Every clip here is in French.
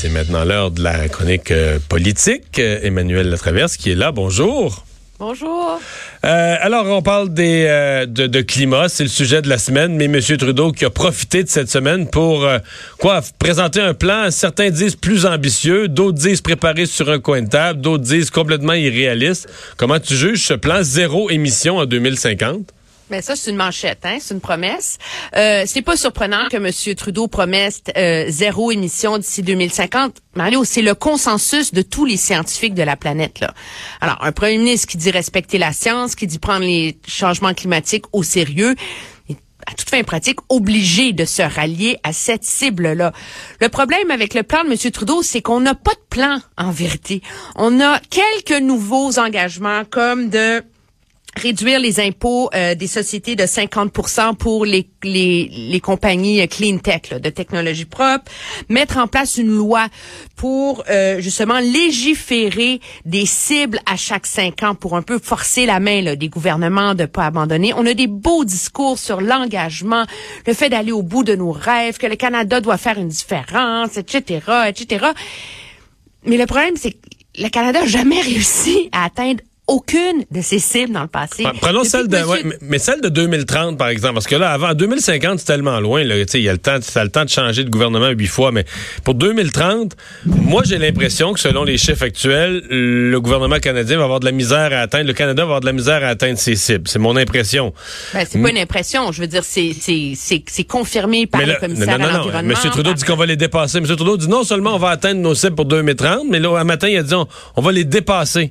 C'est maintenant l'heure de la chronique euh, politique. Euh, Emmanuel Latraverse qui est là. Bonjour. Bonjour. Euh, alors, on parle des, euh, de, de climat, c'est le sujet de la semaine, mais M. Trudeau qui a profité de cette semaine pour euh, quoi présenter un plan, certains disent plus ambitieux, d'autres disent préparé sur un coin de table, d'autres disent complètement irréaliste. Comment tu juges ce plan zéro émission en 2050? Mais ça, c'est une manchette, hein? c'est une promesse. Euh, c'est pas surprenant que M. Trudeau promesse euh, zéro émission d'ici 2050. Mario, c'est le consensus de tous les scientifiques de la planète. Là. Alors, un premier ministre qui dit respecter la science, qui dit prendre les changements climatiques au sérieux, est à toute fin pratique, obligé de se rallier à cette cible-là. Le problème avec le plan de M. Trudeau, c'est qu'on n'a pas de plan, en vérité. On a quelques nouveaux engagements, comme de réduire les impôts euh, des sociétés de 50 pour les, les, les compagnies clean tech, là, de technologie propre, mettre en place une loi pour euh, justement légiférer des cibles à chaque cinq ans pour un peu forcer la main là, des gouvernements de pas abandonner. On a des beaux discours sur l'engagement, le fait d'aller au bout de nos rêves, que le Canada doit faire une différence, etc., etc. Mais le problème, c'est que le Canada n'a jamais réussi à atteindre aucune de ces cibles dans le passé. Prenons celle de, ouais, mais celle de 2030, par exemple, parce que là, avant 2050, c'est tellement loin, là, il y a le temps, ça le temps de changer de gouvernement huit fois, mais pour 2030, moi, j'ai l'impression que selon les chiffres actuels, le gouvernement canadien va avoir de la misère à atteindre, le Canada va avoir de la misère à atteindre ses cibles. C'est mon impression. Ben, c'est pas une impression. Je veux dire, c'est, c'est, confirmé par là, le commissaire non, non, à l'environnement. M. Trudeau par... dit qu'on va les dépasser. M. Trudeau dit non seulement on va atteindre nos cibles pour 2030, mais là, un matin, il a dit on, on va les dépasser.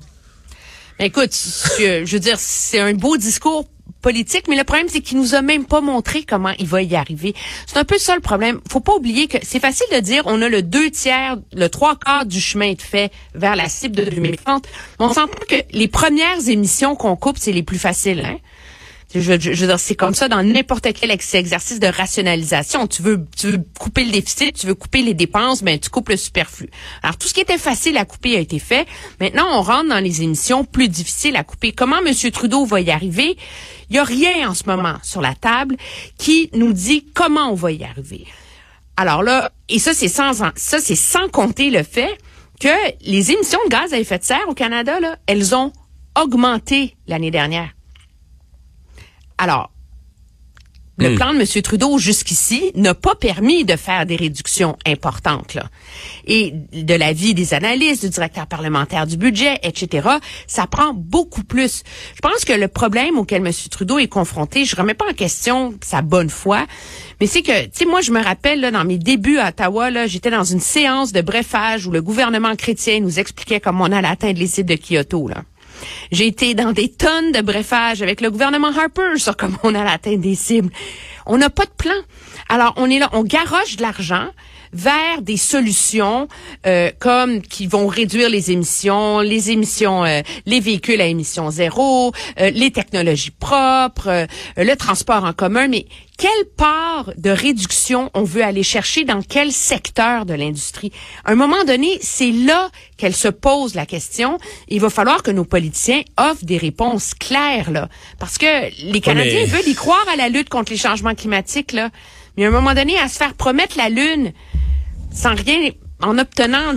Écoute, je veux dire, c'est un beau discours politique, mais le problème, c'est qu'il nous a même pas montré comment il va y arriver. C'est un peu ça le problème. Faut pas oublier que c'est facile de dire on a le deux tiers, le trois quarts du chemin de fait vers la cible de 2030. Mais on s'entend que les premières émissions qu'on coupe, c'est les plus faciles, hein? Je, je, je c'est comme ça dans n'importe quel exercice de rationalisation. Tu veux, tu veux couper le déficit, tu veux couper les dépenses, ben tu coupes le superflu. Alors tout ce qui était facile à couper a été fait. Maintenant, on rentre dans les émissions plus difficiles à couper. Comment M. Trudeau va y arriver? Il y a rien en ce moment sur la table qui nous dit comment on va y arriver. Alors là, et ça c'est sans, ça c'est sans compter le fait que les émissions de gaz à effet de serre au Canada là, elles ont augmenté l'année dernière. Alors, le Hmm. plan de M. Trudeau jusqu'ici n'a pas permis de faire des réductions importantes. Là. Et de l'avis des analystes, du directeur parlementaire du budget, etc., ça prend beaucoup plus. Je pense que le problème auquel M. Trudeau est confronté, je remets pas en question sa bonne foi, mais c'est que, tu sais, moi, je me rappelle, là, dans mes débuts à Ottawa, là, j'étais dans une séance de brefage où le gouvernement chrétien nous expliquait comment on allait atteindre les cibles de Kyoto. Là. J'ai été dans des tonnes de brefage avec le gouvernement Harper sur comment on allait atteindre des cibles. On n'a pas de plan. Alors, on est là, on garoche de l'argent vers des solutions euh, comme qui vont réduire les émissions, les émissions, euh, les véhicules à émissions zéro, euh, les technologies propres, euh, le transport en commun. Mais quelle part de réduction on veut aller chercher dans quel secteur de l'industrie? À un moment donné, c'est là qu'elle se pose la question. Il va falloir que nos politiciens offrent des réponses claires là, parce que les Canadiens mais- veulent y croire à la lutte contre les changements climatiques là. Mais à un moment donné, à se faire promettre la lune sans rien, en obtenant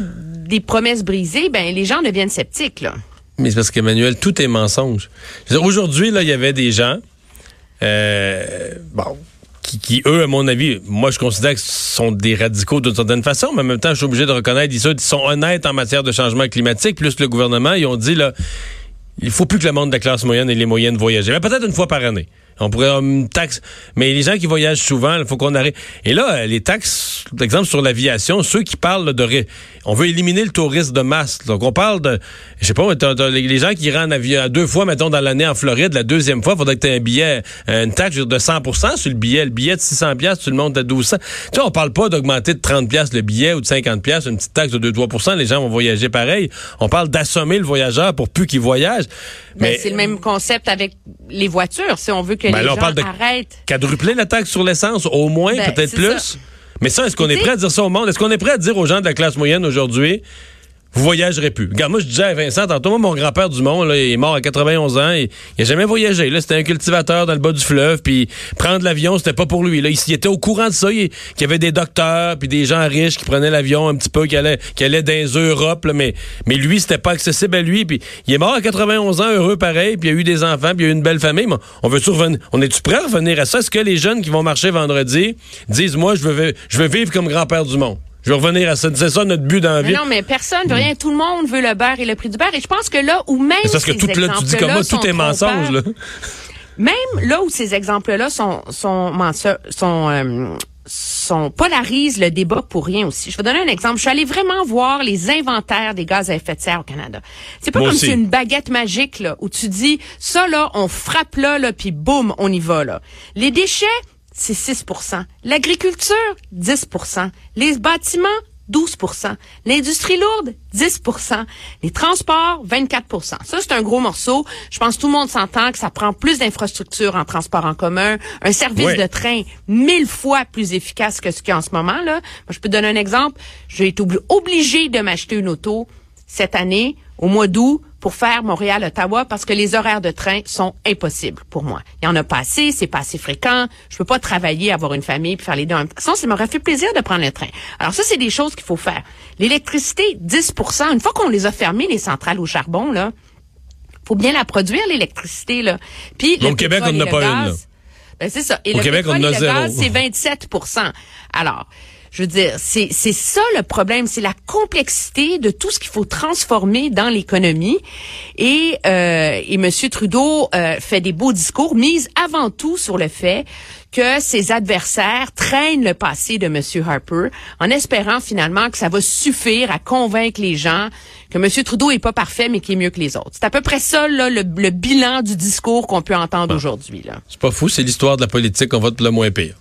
des promesses brisées, ben les gens deviennent sceptiques là. Mais c'est parce qu'Emmanuel, tout est mensonge. Aujourd'hui, là, il y avait des gens, euh, bon, qui, eux, à mon avis, moi, je considère que sont des radicaux d'une certaine façon, mais en même temps, je suis obligé de reconnaître, ils sont, honnêtes en matière de changement climatique, plus le gouvernement, ils ont dit, là, il faut plus que le monde de la classe moyenne ait les moyens de voyager. Mais peut-être une fois par année. On pourrait avoir une taxe. Mais les gens qui voyagent souvent, il faut qu'on arrête. Et là, euh, les taxes, par exemple, sur l'aviation, ceux qui parlent de... ré- On veut éliminer le tourisme de masse. Donc, on parle de... Je sais pas, mais les gens qui iraient en avion deux fois, mettons, dans l'année en Floride, la deuxième fois, il faudrait que tu aies un billet, euh, une taxe de 100% sur le billet. Le billet de 600 pièces, tu le montes à 1200. Tu sais, on parle pas d'augmenter de 30 pièces le billet ou de 50 pièces, une petite taxe de 2-3% Les gens vont voyager pareil. On parle d'assommer le voyageur pour plus qu'il voyage. Ben, c'est le même concept avec les voitures. Si on veut que Ben les là, on gens parle de- arrêtent. quadrupler la taxe sur l'essence, au moins, Ben, peut-être plus. ça. Mais ça, est-ce qu'on est prêt à dire ça au monde? Est-ce qu'on est prêt à dire aux gens de la classe moyenne aujourd'hui, vous voyagerez plus. Regarde, moi, je disais à Vincent, tantôt, moi, mon grand-père du monde, là, il est mort à 91 ans, et, il a jamais voyagé. Là, c'était un cultivateur dans le bas du fleuve, puis prendre l'avion, c'était pas pour lui. Là, il, était au courant de ça, qu'il y avait des docteurs, puis des gens riches qui prenaient l'avion un petit peu, qui allaient, qui allaient dans les Europes, mais, mais lui, c'était pas accessible à lui, puis il est mort à 91 ans, heureux pareil, puis il a eu des enfants, puis il a eu une belle famille. On veut revenir, on est-tu prêt à revenir à ça? Est-ce que les jeunes qui vont marcher vendredi disent, moi, je veux, je veux vivre comme grand-père du monde? Je vais revenir à ça. C'est ça notre but dans la vie. non, mais personne veut rien. Tout le monde veut le beurre et le prix du beurre. Et je pense que là où même parce que tout là, tu dis comme moi, tout est mensonge là. Même là où ces exemples-là sont sont sont euh, sont polarisent le débat pour rien aussi. Je vais donner un exemple. Je suis allée vraiment voir les inventaires des gaz à effet de serre au Canada. C'est pas comme si une baguette magique là où tu dis ça là, on frappe là là puis boum, on y va là. Les déchets c'est 6 L'agriculture, 10% Les bâtiments, 12% L'industrie lourde, 10% Les transports, 24% Ça, c'est un gros morceau. Je pense que tout le monde s'entend que ça prend plus d'infrastructures en transport en commun, un service de train mille fois plus efficace que ce qu'il y a en ce moment. là. Moi, je peux donner un exemple. J'ai été obligé de m'acheter une auto cette année, au mois d'août, pour faire Montréal-Ottawa parce que les horaires de train sont impossibles pour moi. Il y en a pas assez, c'est pas assez fréquent. Je peux pas travailler, avoir une famille puis faire les deux en même temps. Ça m'aurait fait plaisir de prendre le train. Alors ça, c'est des choses qu'il faut faire. L'électricité, 10% Une fois qu'on les a fermées, les centrales au charbon, là, faut bien la produire, l'électricité, là. Puis, le Québec, on n'en a pas une, Ben, c'est ça. Et le Québec, on a zéro. c'est 27% Alors, je veux dire, c'est c'est ça le problème, c'est la complexité de tout ce qu'il faut transformer dans l'économie. Et euh, et Monsieur Trudeau euh, fait des beaux discours, mise avant tout sur le fait que ses adversaires traînent le passé de Monsieur Harper, en espérant finalement que ça va suffire à convaincre les gens que Monsieur Trudeau est pas parfait, mais qu'il est mieux que les autres. C'est à peu près ça là, le, bilan du discours qu'on peut entendre aujourd'hui. Là. C'est pas fou, c'est l'histoire de la politique, on vote le moins pire.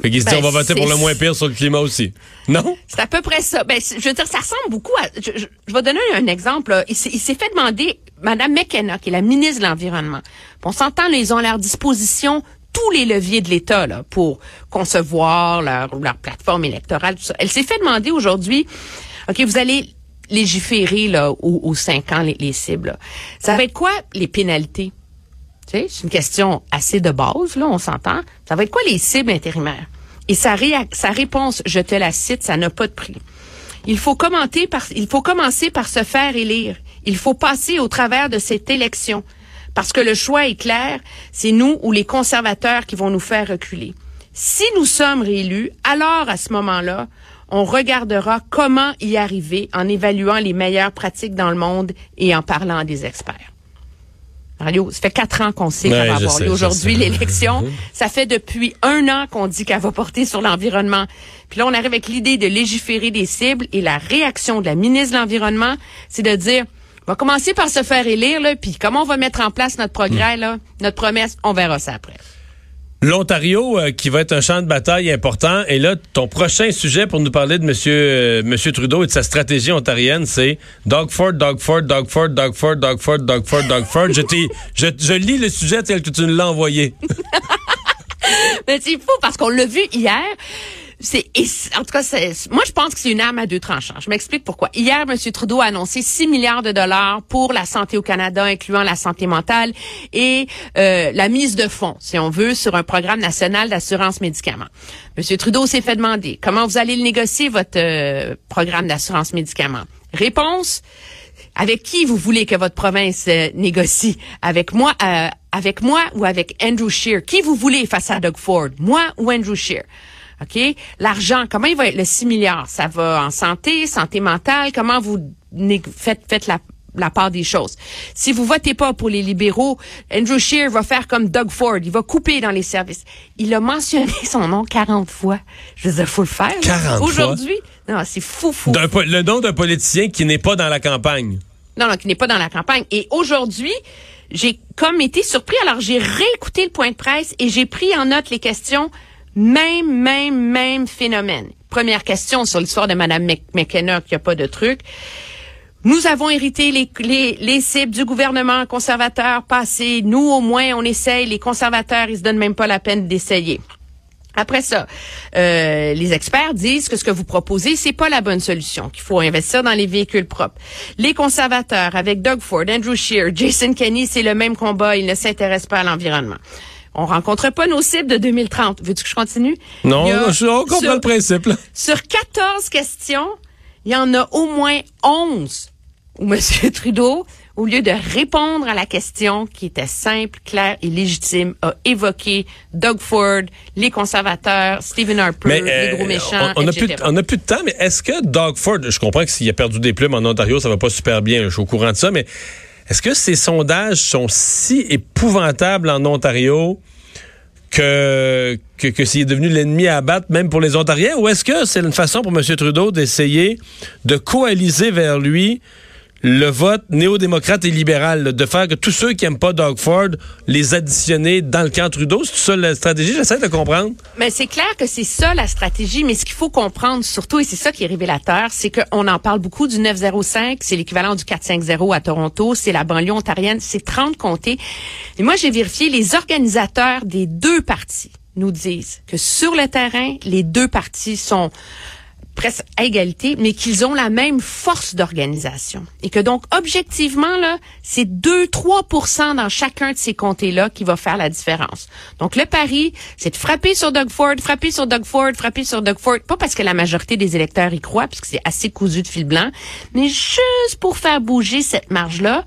Fait qu'il se dit, on va ben, voter pour le moins pire sur le climat aussi. Non? C'est à peu près ça. Ben, je veux dire, ça ressemble beaucoup à... Je, vais donner un exemple. Il s'est fait demander, Madame McKenna, qui est la ministre de l'Environnement, on s'entend, ils ont à leur disposition tous les leviers de l'État là, pour concevoir leur, leur plateforme électorale, tout ça. Elle s'est fait demander aujourd'hui, OK, vous allez légiférer là, aux, cinq ans les, les cibles. Ça va être quoi les pénalités? C'est une question assez de base, là, on s'entend. Ça va être quoi les cibles intérimaires? Et sa, réponse, je te la cite, ça n'a pas de prix. Il faut, il faut commencer par se faire élire. Il faut passer au travers de cette élection. Parce que le choix est clair, c'est nous ou les conservateurs qui vont nous faire reculer. Si nous sommes réélus, alors à ce moment-là, on regardera comment y arriver en évaluant les meilleures pratiques dans le monde et en parlant des experts. Mario, ça fait quatre ans qu'on sait qu'elle va avoir lieu aujourd'hui l'élection. ça fait depuis un an qu'on dit qu'elle va porter sur l'environnement. Puis là, on arrive avec l'idée de légiférer des cibles et la réaction de la ministre de l'Environnement, c'est de dire, on va commencer par se faire élire, là, puis comment on va mettre en place notre progrès, là, notre promesse, on verra ça après. L'Ontario euh, qui va être un champ de bataille important. Et là, ton prochain sujet pour nous parler de Monsieur euh, Monsieur Trudeau et de sa stratégie ontarienne, c'est Dogford, Dogford, Dogford, Dogford, Dogford, Dogford, Dogford. je, je, je lis le sujet tel que tu nous l'as envoyé. Mais c'est fou parce qu'on l'a vu hier en tout cas moi je pense que c'est une arme à deux tranchants. Je m'explique pourquoi. Hier M. Trudeau a annoncé 6 milliards de dollars pour la santé au Canada incluant la santé mentale et euh, la mise de fonds si on veut sur un programme national d'assurance médicaments. M. Trudeau s'est fait demander comment vous allez le négocier votre euh, programme d'assurance médicaments? Réponse avec qui vous voulez que votre province euh, négocie? Avec moi, avec moi ou avec Andrew Scheer? Qui vous voulez face à Doug Ford? Moi ou Andrew Scheer? OK? L'argent, comment il va être le 6 milliards? Ça va en santé, santé mentale? Comment vous faites, faites la, la part des choses? Si vous votez pas pour les libéraux, Andrew Scheer va faire comme Doug Ford, il va couper dans les services. Il a mentionné son nom 40 fois. Je veux dire, faut le faire. 40 fois? Aujourd'hui, non, c'est fou, fou. Le nom d'un politicien qui n'est pas dans la campagne. Non, non, qui n'est pas dans la campagne. Et aujourd'hui, j'ai comme été surpris. Alors, j'ai réécouté le point de presse et j'ai pris en note les questions même, même, même phénomène. Première question sur l'histoire de Mme McKenna, qu'il n'y a pas de truc. Nous avons hérité les, les, les, cibles du gouvernement conservateur passé. Nous, au moins, on essaye. Les conservateurs, ils se donnent même pas la peine d'essayer. Après ça, euh, les experts disent que ce que vous proposez, c'est pas la bonne solution, qu'il faut investir dans les véhicules propres. Les conservateurs, avec Doug Ford, Andrew Scheer, Jason Kenney, c'est le même combat, ils ne s'intéressent pas à l'environnement. On rencontre pas nos cibles de 2030. Veux-tu que je continue? Non, je comprends le principe. Là. Sur 14 questions, il y en a au moins 11 où M. Trudeau au lieu de répondre à la question qui était simple, claire et légitime, a évoqué Doug Ford, les conservateurs, Stephen Harper, les gros euh, méchants, on, on, a plus, on a plus de temps, mais est-ce que Doug Ford, je comprends que s'il a perdu des plumes en Ontario, ça va pas super bien, je suis au courant de ça, mais est-ce que ces sondages sont si épouvantables en Ontario que, que, devenu l'ennemi à abattre, même pour les Ontariens, ou est-ce que c'est une façon pour M. Trudeau d'essayer de coaliser vers lui le vote néo-démocrate et libéral, de faire que tous ceux qui aiment pas Doug Ford, les additionner dans le camp Trudeau, c'est ça la stratégie? J'essaie de comprendre. Mais c'est clair que c'est ça la stratégie, mais ce qu'il faut comprendre surtout, et c'est ça qui est révélateur, c'est qu'on en parle beaucoup du 905, c'est l'équivalent du 450 à Toronto, c'est la banlieue ontarienne, c'est 30 comtés. Et moi, j'ai vérifié, les organisateurs des deux partis nous disent que sur le terrain, les deux partis sont presque à égalité, mais qu'ils ont la même force d'organisation. Et que donc, objectivement, là, c'est 2-3% dans chacun de ces comtés-là qui va faire la différence. Donc, le pari, c'est de frapper sur Doug Ford, frapper sur Doug Ford, frapper sur Doug Ford, pas parce que la majorité des électeurs y croient, puisque c'est assez cousu de fil blanc, mais juste pour faire bouger cette marge-là,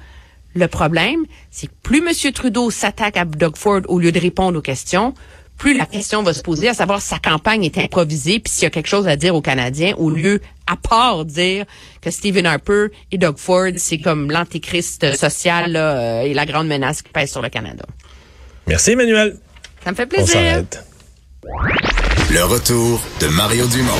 le problème, c'est que plus M. Trudeau s'attaque à Doug Ford au lieu de répondre aux questions, plus la question va se poser à savoir si sa campagne est improvisée, puis s'il y a quelque chose à dire aux Canadiens, au lieu, à part dire que Stephen Harper et Doug Ford, c'est comme l'antéchrist social euh, et la grande menace qui pèse sur le Canada. Merci, Emmanuel. Ça me fait plaisir. Le retour de Mario Dumont.